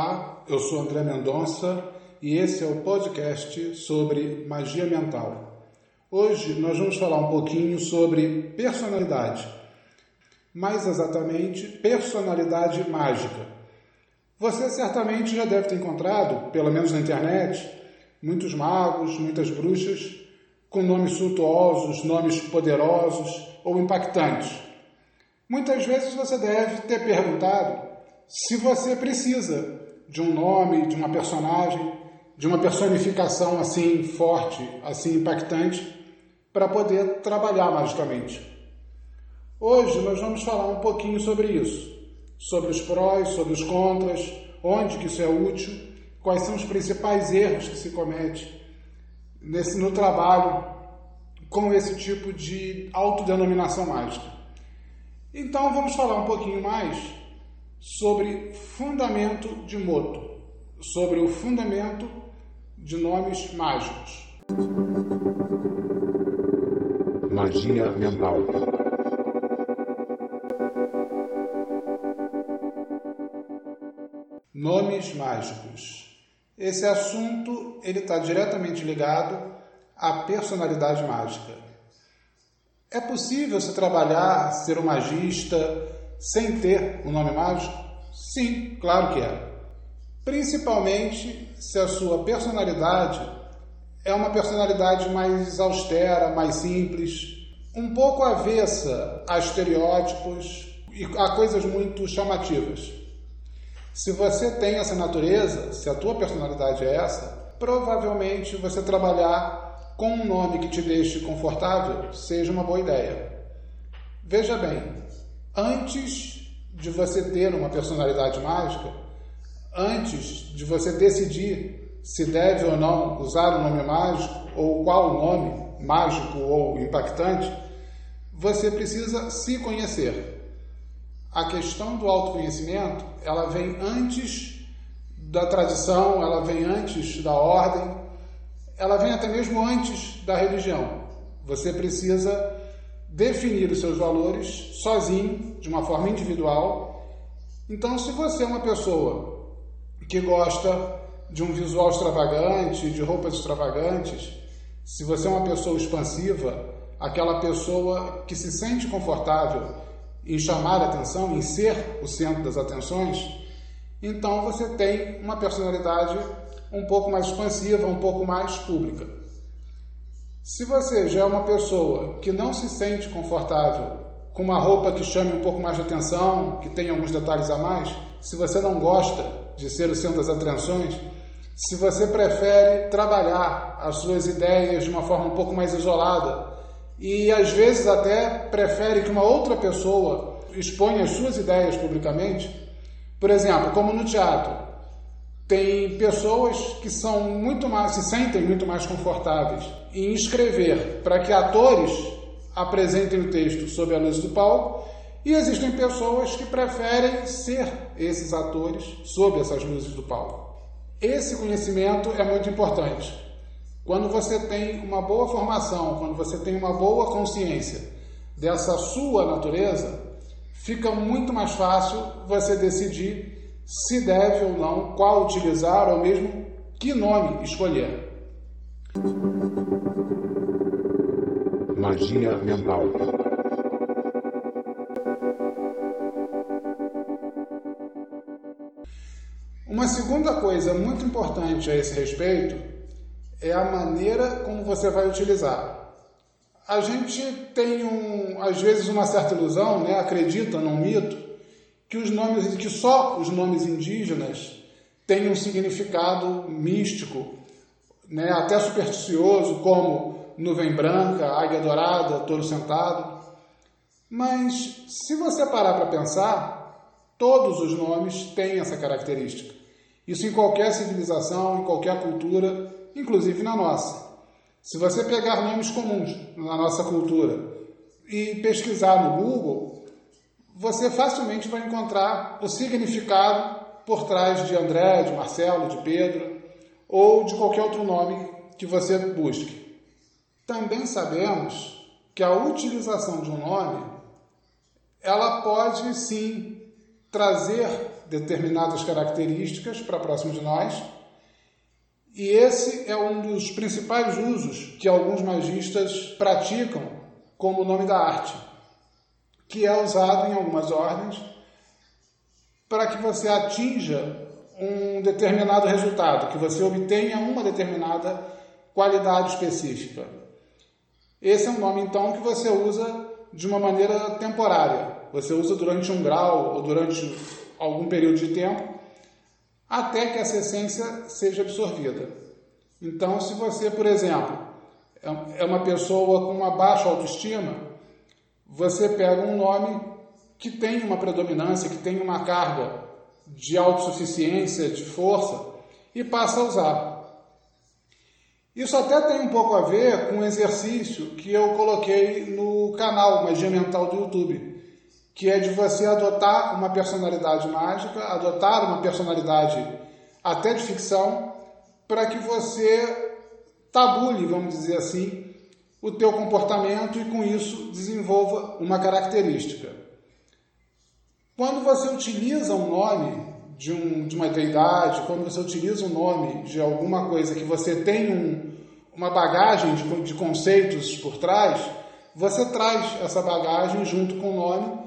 Olá, eu sou André Mendonça e esse é o podcast sobre magia mental. Hoje nós vamos falar um pouquinho sobre personalidade, mais exatamente personalidade mágica. Você certamente já deve ter encontrado, pelo menos na internet, muitos magos, muitas bruxas com nomes suntuosos, nomes poderosos ou impactantes. Muitas vezes você deve ter perguntado se você precisa de um nome, de uma personagem, de uma personificação assim forte, assim impactante, para poder trabalhar magicamente. Hoje nós vamos falar um pouquinho sobre isso, sobre os prós, sobre os contras, onde que isso é útil, quais são os principais erros que se comete nesse, no trabalho com esse tipo de autodenominação mágica. Então vamos falar um pouquinho mais sobre fundamento de moto, sobre o fundamento de nomes mágicos. Magia mental. Nomes mágicos. Esse assunto ele está diretamente ligado à personalidade mágica. É possível se trabalhar, ser um magista, sem ter um nome mágico? Sim, claro que é. Principalmente se a sua personalidade é uma personalidade mais austera, mais simples, um pouco avessa a estereótipos e a coisas muito chamativas. Se você tem essa natureza, se a tua personalidade é essa, provavelmente você trabalhar com um nome que te deixe confortável seja uma boa ideia. Veja bem, antes de você ter uma personalidade mágica, antes de você decidir se deve ou não usar o um nome mágico ou qual o nome mágico ou impactante, você precisa se conhecer. A questão do autoconhecimento, ela vem antes da tradição, ela vem antes da ordem, ela vem até mesmo antes da religião. Você precisa definir os seus valores sozinho, de uma forma individual. Então, se você é uma pessoa que gosta de um visual extravagante, de roupas extravagantes, se você é uma pessoa expansiva, aquela pessoa que se sente confortável em chamar a atenção, em ser o centro das atenções, então você tem uma personalidade um pouco mais expansiva, um pouco mais pública. Se você já é uma pessoa que não se sente confortável com uma roupa que chame um pouco mais de atenção, que tenha alguns detalhes a mais, se você não gosta de ser o centro das atenções, se você prefere trabalhar as suas ideias de uma forma um pouco mais isolada e às vezes até prefere que uma outra pessoa exponha as suas ideias publicamente, por exemplo, como no teatro, tem pessoas que são muito mais, se sentem muito mais confortáveis em escrever para que atores apresentem o texto sob a luz do palco, e existem pessoas que preferem ser esses atores sob essas luzes do palco. Esse conhecimento é muito importante. Quando você tem uma boa formação, quando você tem uma boa consciência dessa sua natureza, fica muito mais fácil você decidir se deve ou não, qual utilizar ou mesmo que nome escolher. Magia mental. Uma segunda coisa muito importante a esse respeito é a maneira como você vai utilizar. A gente tem um, às vezes uma certa ilusão, né? acredita num mito que os nomes, que só os nomes indígenas têm um significado místico, né, até supersticioso, como nuvem branca, águia dourada, touro sentado. Mas se você parar para pensar, todos os nomes têm essa característica. Isso em qualquer civilização, em qualquer cultura, inclusive na nossa. Se você pegar nomes comuns na nossa cultura e pesquisar no Google, você facilmente vai encontrar o significado por trás de André, de Marcelo, de Pedro ou de qualquer outro nome que você busque. Também sabemos que a utilização de um nome ela pode sim trazer determinadas características para próximo de nós. E esse é um dos principais usos que alguns magistas praticam como nome da arte, que é usado em algumas ordens para que você atinja um determinado resultado, que você obtenha uma determinada qualidade específica. Esse é um nome, então, que você usa de uma maneira temporária. Você usa durante um grau ou durante algum período de tempo, até que essa essência seja absorvida. Então, se você, por exemplo, é, é uma pessoa com uma baixa autoestima, você pega um nome que tem uma predominância, que tem uma carga de autossuficiência, de força, e passa a usar. Isso até tem um pouco a ver com um exercício que eu coloquei no canal Magia Mental do YouTube, que é de você adotar uma personalidade mágica, adotar uma personalidade até de ficção, para que você tabule, vamos dizer assim, o teu comportamento e com isso desenvolva uma característica. Quando você utiliza um nome de, um, de uma deidade, quando você utiliza um nome de alguma coisa que você tem um, uma bagagem de, de conceitos por trás, você traz essa bagagem junto com o nome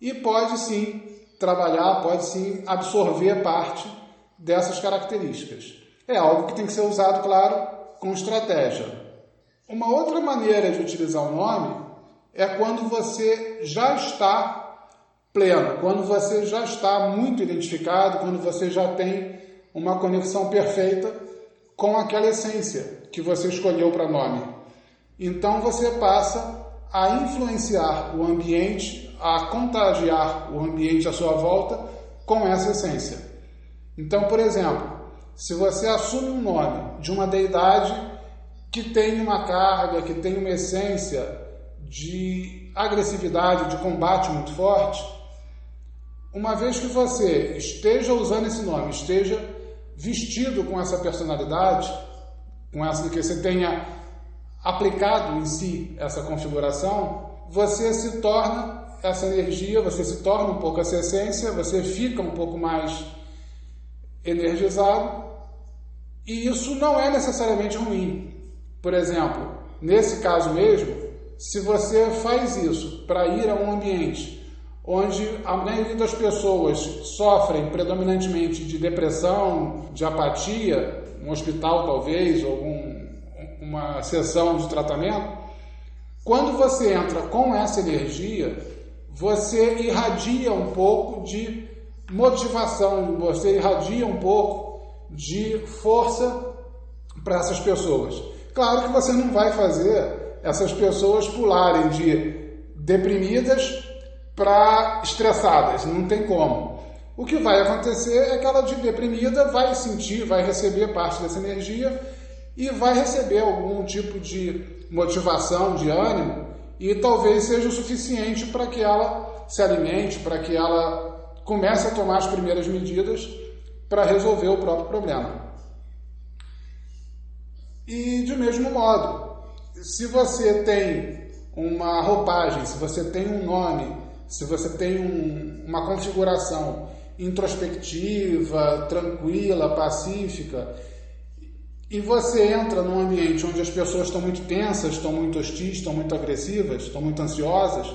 e pode sim trabalhar, pode sim absorver parte dessas características. É algo que tem que ser usado, claro, com estratégia. Uma outra maneira de utilizar o nome é quando você já está pleno, quando você já está muito identificado, quando você já tem uma conexão perfeita com aquela essência que você escolheu para nome. Então você passa a influenciar o ambiente, a contagiar o ambiente à sua volta com essa essência. Então, por exemplo, se você assume um nome de uma deidade que tem uma carga, que tem uma essência de agressividade, de combate muito forte, uma vez que você esteja usando esse nome, esteja vestido com essa personalidade, com essa que você tenha aplicado em si essa configuração, você se torna essa energia, você se torna um pouco essa essência, você fica um pouco mais energizado, e isso não é necessariamente ruim. Por exemplo, nesse caso mesmo, se você faz isso para ir a um ambiente onde a maioria das pessoas sofrem predominantemente de depressão, de apatia, um hospital talvez, ou um, uma sessão de tratamento, quando você entra com essa energia, você irradia um pouco de motivação, você irradia um pouco de força para essas pessoas. Claro que você não vai fazer essas pessoas pularem de deprimidas para estressadas, não tem como. O que vai acontecer é que ela de deprimida vai sentir, vai receber parte dessa energia e vai receber algum tipo de motivação, de ânimo, e talvez seja o suficiente para que ela se alimente, para que ela comece a tomar as primeiras medidas para resolver o próprio problema. E de mesmo modo, se você tem uma roupagem, se você tem um nome, se você tem um, uma configuração introspectiva, tranquila, pacífica, e você entra num ambiente onde as pessoas estão muito tensas, estão muito hostis, estão muito agressivas, estão muito ansiosas,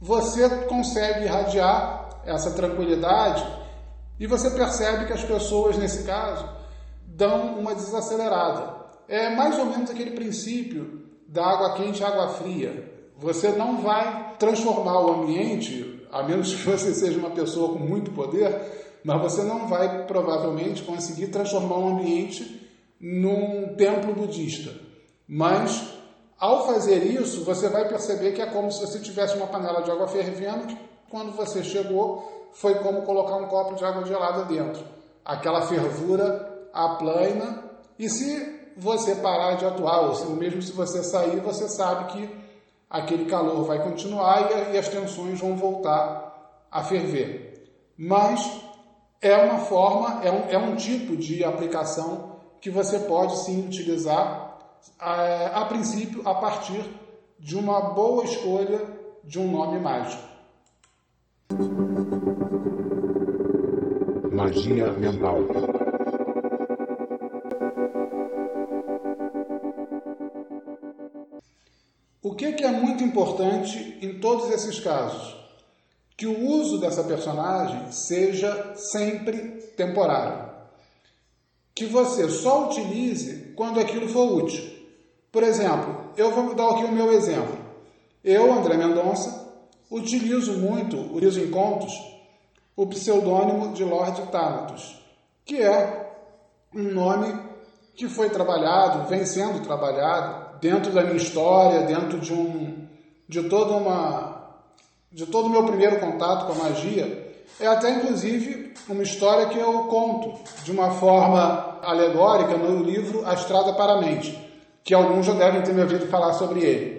você consegue irradiar essa tranquilidade e você percebe que as pessoas, nesse caso, dão uma desacelerada. É mais ou menos aquele princípio da água quente e água fria. Você não vai transformar o ambiente, a menos que você seja uma pessoa com muito poder, mas você não vai provavelmente conseguir transformar um ambiente num templo budista. Mas ao fazer isso, você vai perceber que é como se você tivesse uma panela de água fervendo, que quando você chegou, foi como colocar um copo de água gelada dentro. Aquela fervura aplana, e se você parar de atuar, ou mesmo se você sair, você sabe que aquele calor vai continuar e, e as tensões vão voltar a ferver. Mas é uma forma, é um, é um tipo de aplicação que você pode sim utilizar a, a princípio a partir de uma boa escolha de um nome mágico. Magia mental. O que, que é muito importante em todos esses casos? Que o uso dessa personagem seja sempre temporário. Que você só utilize quando aquilo for útil. Por exemplo, eu vou dar aqui o meu exemplo. Eu, André Mendonça, utilizo muito, em contos, o pseudônimo de Lord Thanatos, que é um nome que foi trabalhado, vem sendo trabalhado dentro da minha história, dentro de um de toda uma de todo o meu primeiro contato com a magia, é até inclusive uma história que eu conto de uma forma alegórica no livro A Estrada para a Mente, que alguns já devem ter me ouvido falar sobre ele.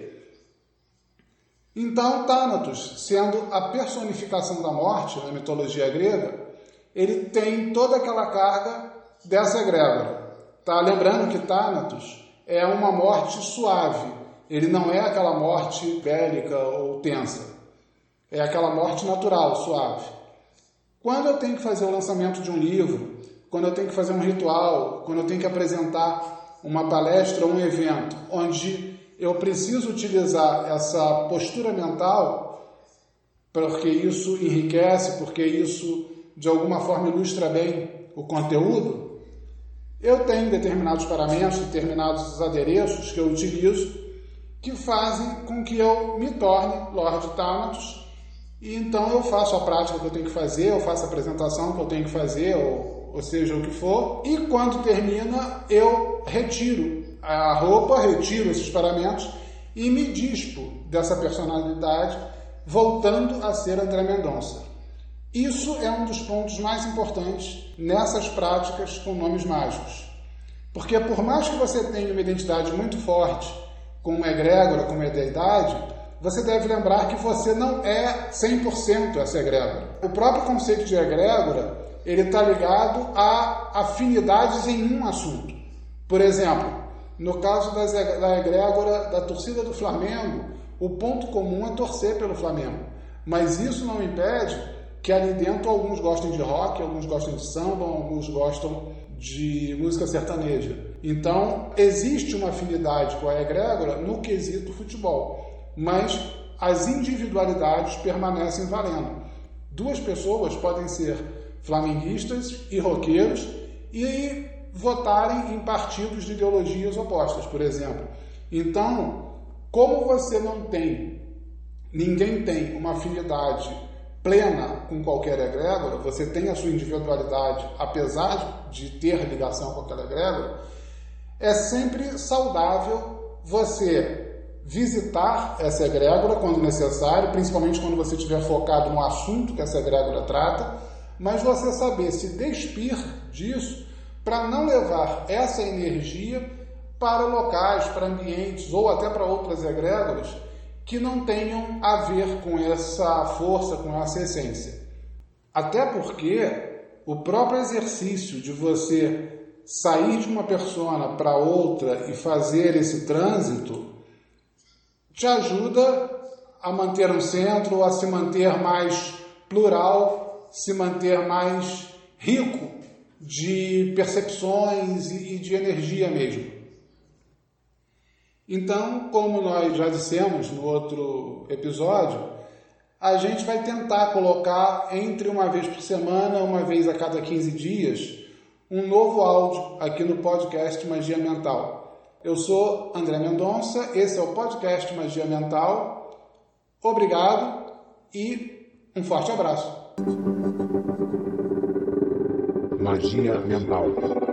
Então, Thanatos, sendo a personificação da morte na mitologia grega, ele tem toda aquela carga dessa egrégora. Tá? Lembrando que Thanatos é uma morte suave, ele não é aquela morte bélica ou tensa, é aquela morte natural, suave. Quando eu tenho que fazer o lançamento de um livro, quando eu tenho que fazer um ritual, quando eu tenho que apresentar uma palestra ou um evento, onde eu preciso utilizar essa postura mental, porque isso enriquece, porque isso de alguma forma ilustra bem o conteúdo. Eu tenho determinados paramentos, determinados adereços que eu utilizo que fazem com que eu me torne Lord Thanatos e então eu faço a prática que eu tenho que fazer, eu faço a apresentação que eu tenho que fazer, ou, ou seja, o que for, e quando termina eu retiro a roupa, retiro esses paramentos e me dispo dessa personalidade, voltando a ser André Mendonça. Isso é um dos pontos mais importantes nessas práticas com nomes mágicos. Porque por mais que você tenha uma identidade muito forte com uma egrégora, com uma deidade, você deve lembrar que você não é 100% essa egrégora. O próprio conceito de egrégora, ele está ligado a afinidades em um assunto. Por exemplo, no caso das, da egrégora da torcida do Flamengo, o ponto comum é torcer pelo Flamengo. Mas isso não impede que ali dentro alguns gostem de rock, alguns gostem de samba, alguns gostam de música sertaneja. Então, existe uma afinidade com a egrégora no quesito futebol, mas as individualidades permanecem valendo. Duas pessoas podem ser flamenguistas e roqueiros e votarem em partidos de ideologias opostas, por exemplo. Então, como você não tem, ninguém tem uma afinidade plena com qualquer egrégora, você tem a sua individualidade, apesar de ter ligação com aquela egrégora, é sempre saudável você visitar essa egrégora quando necessário, principalmente quando você estiver focado no assunto que essa egrégora trata, mas você saber se despir disso para não levar essa energia para locais, para ambientes ou até para outras egrégoras que não tenham a ver com essa força, com essa essência. Até porque o próprio exercício de você sair de uma persona para outra e fazer esse trânsito te ajuda a manter um centro, a se manter mais plural, se manter mais rico de percepções e de energia mesmo. Então, como nós já dissemos no outro episódio, a gente vai tentar colocar entre uma vez por semana, uma vez a cada 15 dias, um novo áudio aqui no podcast Magia Mental. Eu sou André Mendonça, esse é o podcast Magia Mental. Obrigado e um forte abraço. Magia mental.